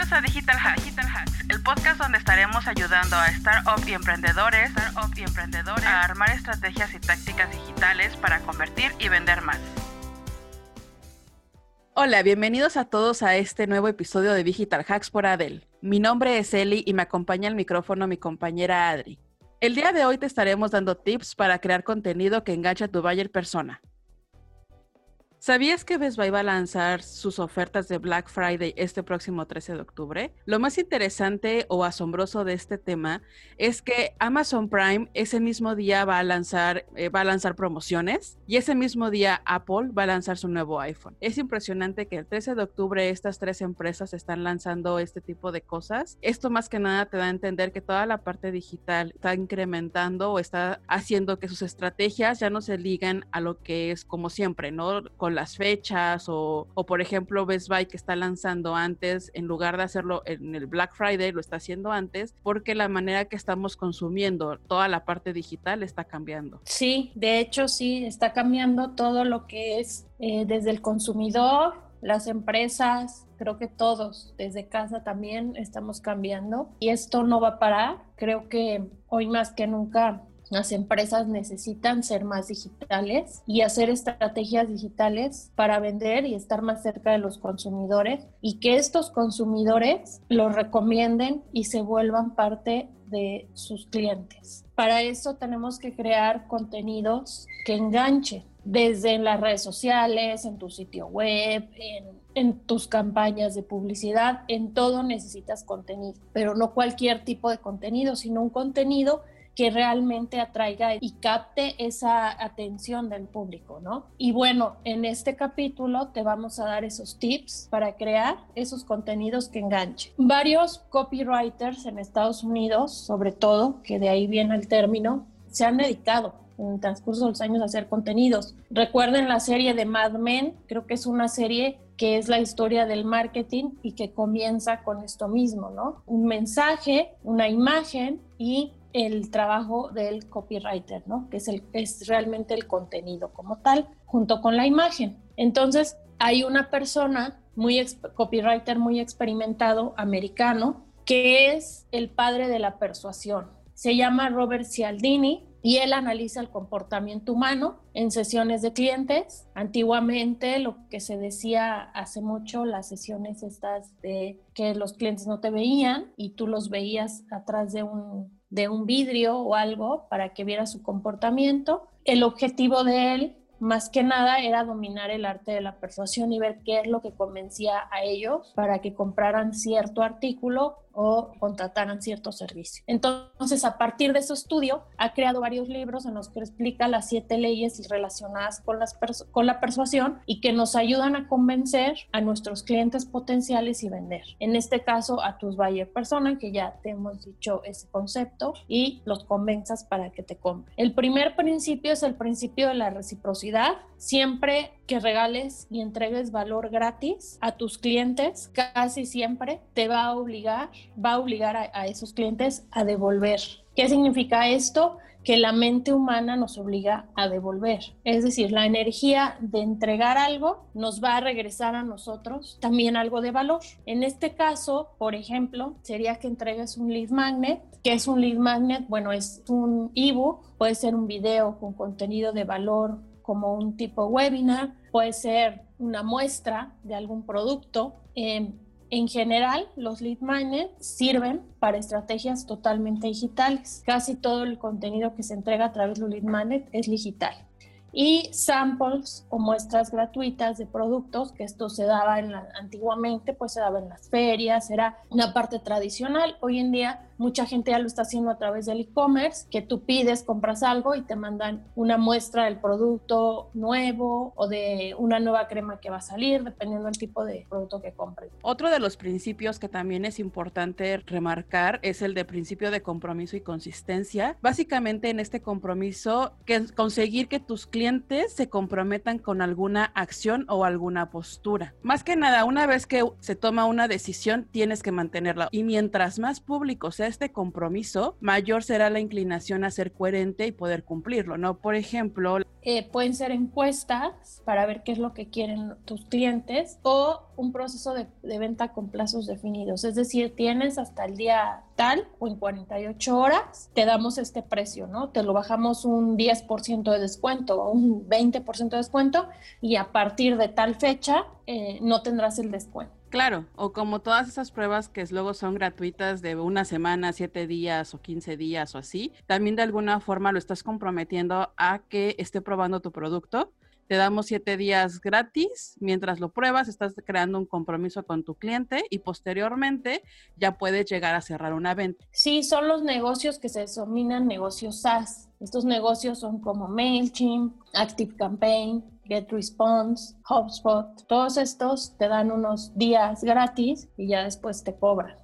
Bienvenidos a Digital Hacks, el podcast donde estaremos ayudando a startup y emprendedores, startup y emprendedores a armar estrategias y tácticas digitales para convertir y vender más. Hola, bienvenidos a todos a este nuevo episodio de Digital Hacks por Adel. Mi nombre es Eli y me acompaña al micrófono mi compañera Adri. El día de hoy te estaremos dando tips para crear contenido que enganche a tu buyer persona. ¿Sabías que Best Buy va a lanzar sus ofertas de Black Friday este próximo 13 de octubre? Lo más interesante o asombroso de este tema es que Amazon Prime ese mismo día va a lanzar eh, va a lanzar promociones y ese mismo día Apple va a lanzar su nuevo iPhone. Es impresionante que el 13 de octubre estas tres empresas están lanzando este tipo de cosas. Esto más que nada te da a entender que toda la parte digital está incrementando o está haciendo que sus estrategias ya no se ligan a lo que es como siempre, ¿no? Las fechas o, o, por ejemplo Best Buy que está lanzando antes, en lugar de hacerlo en el Black Friday, lo está haciendo antes porque la manera que estamos consumiendo toda la parte digital está cambiando. Sí, de hecho sí, está cambiando todo lo que es eh, desde el consumidor, las empresas, creo que todos desde casa también estamos cambiando y esto no va a parar. Creo que hoy más que nunca las empresas necesitan ser más digitales y hacer estrategias digitales para vender y estar más cerca de los consumidores y que estos consumidores los recomienden y se vuelvan parte de sus clientes. Para eso tenemos que crear contenidos que enganchen desde en las redes sociales, en tu sitio web, en, en, tus campañas de publicidad, en todo necesitas contenido, pero no cualquier tipo de contenido, sino un contenido que realmente atraiga y capte esa atención del público, ¿no? Y bueno, en este capítulo te vamos a dar esos tips para crear esos contenidos que enganchen. Varios copywriters en Estados Unidos, sobre todo, que de ahí viene el término, se han dedicado en el transcurso de los años a hacer contenidos. Recuerden la serie de Mad Men, creo que es una serie que es la historia del marketing y que comienza con esto mismo, ¿no? Un mensaje, una imagen y el trabajo del copywriter, ¿no? Que es, es realmente el contenido como tal, junto con la imagen. Entonces, hay una persona, muy copywriter muy experimentado, americano, que es el padre de la persuasión. Se llama Robert Cialdini y él analiza el comportamiento humano en sesiones de clientes. Antiguamente lo que se decía hace mucho, las sesiones estas de que los clientes no te veían y tú los veías atrás de un de un vidrio o algo para que viera su comportamiento. El objetivo de él, más que nada, era dominar el arte de la persuasión y ver qué es lo que convencía a ellos para que compraran cierto artículo o contrataran cierto servicio. Entonces, a partir de ese estudio, ha creado varios libros en los que explica las siete leyes relacionadas con, las con la persuasión y que nos ayudan a convencer a nuestros clientes potenciales y vender. En este caso, a tus buyer persona, que ya te hemos dicho ese concepto, y los convenzas para que te compren. El primer principio es el principio de la reciprocidad. Siempre que regales y entregues valor gratis a tus clientes, casi siempre te va a obligar, va a obligar a, esos clientes a devolver. ¿Qué significa esto? Que la mente humana nos obliga a devolver. Es decir, la energía de entregar algo nos va a regresar a nosotros también algo de valor. En este caso, por ejemplo, sería que entregues un lead magnet. ¿Qué es un lead magnet? Bueno, es un ebook, puede ser un video con contenido de valor como un tipo webinar, puede ser una muestra de algún producto. Em, en general, los lead magnets sirven para estrategias totalmente digitales. Casi todo el contenido que se entrega a través de un lead magnet es digital. Y samples o muestras gratuitas de productos, que esto se daba en antiguamente, pues se daba en las ferias, era una parte tradicional. Hoy en día Mucha gente ya lo está haciendo a través del e-commerce, que tú pides, compras algo y te mandan una muestra del producto nuevo o de una nueva crema que va a salir, dependiendo del tipo de producto que compres. Otro de los principios que también es importante remarcar es el de principio de compromiso y consistencia. Básicamente en este compromiso, que conseguir que tus clientes se comprometan con alguna acción o alguna postura. Más que nada, una vez que se toma una decisión, tienes que mantenerla. Y mientras más público sea este compromiso, mayor será la inclinación a ser coherente y poder cumplirlo, ¿no? Por ejemplo, eh, pueden ser encuestas para ver qué es lo que quieren tus clientes o un proceso de, venta con plazos definidos. Es decir, tienes hasta el día tal o en 48 horas, te damos este precio, ¿no? Te lo bajamos un 10% de descuento o un 20% de descuento y a partir de tal fecha eh, no tendrás el descuento. Claro, o como todas esas pruebas que luego son gratuitas de una semana, siete días o quince días o así, también de alguna forma lo estás comprometiendo a que esté probando tu producto. Te damos siete días gratis. Mientras lo pruebas, estás creando un compromiso con tu cliente y posteriormente ya puedes llegar a cerrar una venta. Sí, son los negocios que se denominan negocios SaaS. Estos negocios son como MailChimp, ActiveCampaign, GetResponse, HubSpot, todos estos te dan unos días gratis y ya después te cobran.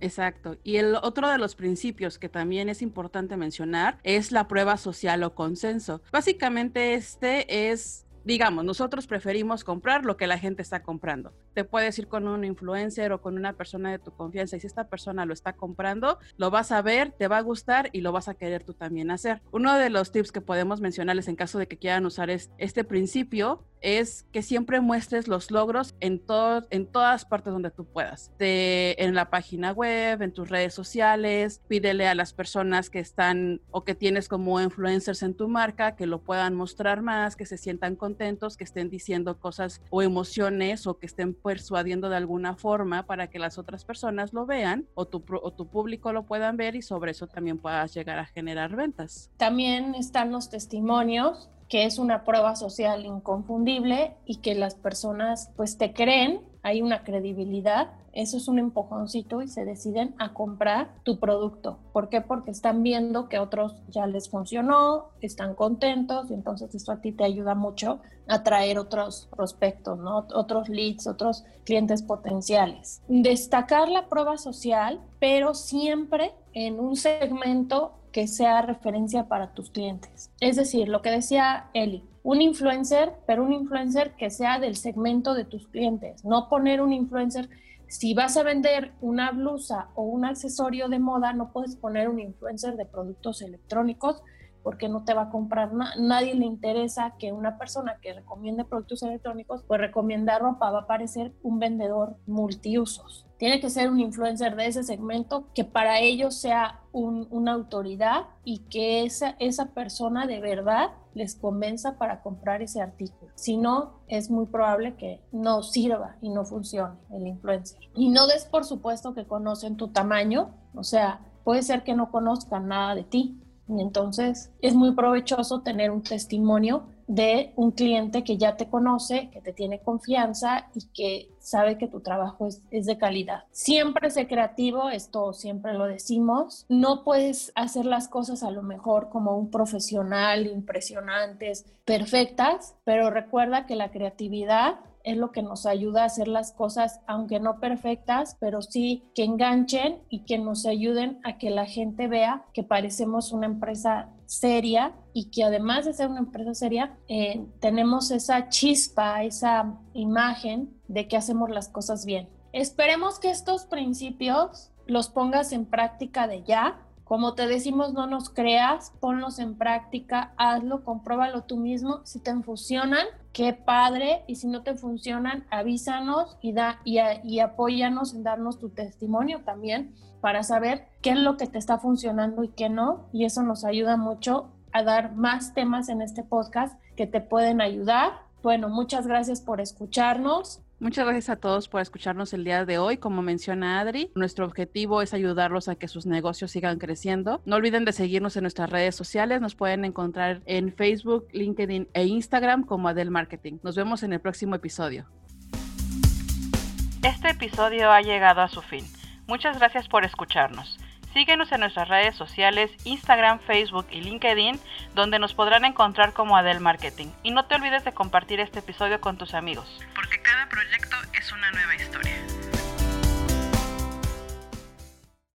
Exacto. Y el otro de los principios que también es importante mencionar es la prueba social o consenso. Básicamente este es digamos, nosotros preferimos comprar lo que la gente está comprando. Te puedes ir con un influencer o con una persona de tu confianza y si esta persona lo está comprando, lo vas a ver, te va a gustar y lo vas a querer tú también hacer. Uno de los tips que podemos mencionarles en caso de que quieran usar este principio es que siempre muestres los logros en, en todas partes donde tú puedas. en la página web, en tus redes sociales, pídele a las personas que están o que tienes como influencers en tu marca que lo puedan mostrar más, que se sientan contentos, que estén diciendo cosas o emociones o que estén persuadiendo de alguna forma para que las otras personas lo vean o tu, o tu público lo puedan ver y sobre eso también puedas llegar a generar ventas. También están los testimonios que es una prueba social inconfundible y que las personas pues te creen, hay una credibilidad, eso es un empujoncito y se deciden a comprar tu producto. ¿Por qué? Porque están viendo que a otros ya les funcionó, están contentos y entonces eso a ti te ayuda mucho a traer otros prospectos, ¿no? otros leads, otros clientes potenciales. Destacar la prueba social, pero siempre en un segmento que sea referencia para tus clientes. Es decir, lo que decía Eli, un influencer, pero un influencer que sea del segmento de tus clientes, no poner un influencer si vas a vender una blusa o un accesorio de moda, no puedes poner un influencer de productos electrónicos porque no te va a comprar nada. Nadie le interesa que una persona que recomiende productos electrónicos, pues recomienda ropa, va a parecer un vendedor multiusos. Tiene que ser un influencer de ese segmento que para ellos sea una autoridad y que esa, esa persona de verdad les convenza para comprar ese artículo. Si no, es muy probable que no sirva y no funcione el influencer. Y no des por supuesto que conocen tu tamaño, o sea, puede ser que no conozcan nada de ti, entonces es muy provechoso tener un testimonio de un cliente que ya te conoce, que te tiene confianza y que sabe que tu trabajo es, de calidad. Siempre sé creativo, esto siempre lo decimos. No puedes hacer las cosas a lo mejor como un profesional, impresionantes, perfectas, pero recuerda que la creatividad es lo que nos ayuda a hacer las cosas, aunque no perfectas, pero sí que enganchen y que nos ayuden a que la gente vea que parecemos una empresa seria y que además de ser una empresa seria, eh, tenemos esa chispa, esa imagen de que hacemos las cosas bien. Esperemos que estos principios los pongas en práctica de ya como te decimos, no nos creas, ponlos en práctica, hazlo, compruébalo tú mismo. Si te funcionan, qué padre. Y si no te funcionan, avísanos y, da, y, apóyanos en darnos tu testimonio también para saber qué es lo que te está funcionando y qué no. Y eso nos ayuda mucho a dar más temas en este podcast que te pueden ayudar. Bueno, muchas gracias por escucharnos. Muchas gracias a todos por escucharnos el día de hoy. Como menciona Adri, nuestro objetivo es ayudarlos a que sus negocios sigan creciendo. No olviden de seguirnos en nuestras redes sociales. Nos pueden encontrar en Facebook, LinkedIn e Instagram como Adel Marketing. Nos vemos en el próximo episodio. Este episodio ha llegado a su fin. Muchas gracias por escucharnos. Síguenos en nuestras redes sociales, Instagram, Facebook y LinkedIn, donde nos podrán encontrar como Adel Marketing. Y no te olvides de compartir este episodio con tus amigos, porque cada proyecto es una nueva historia.